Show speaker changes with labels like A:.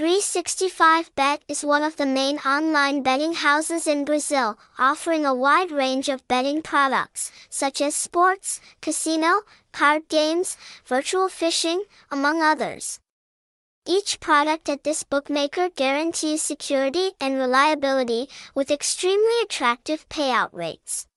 A: 365bet is one of the main online betting houses in Brazil, offering a wide range of betting products, such as sports, casino, card games, virtual fishing, among others. Each product at this bookmaker guarantees security and reliability with extremely attractive payout rates.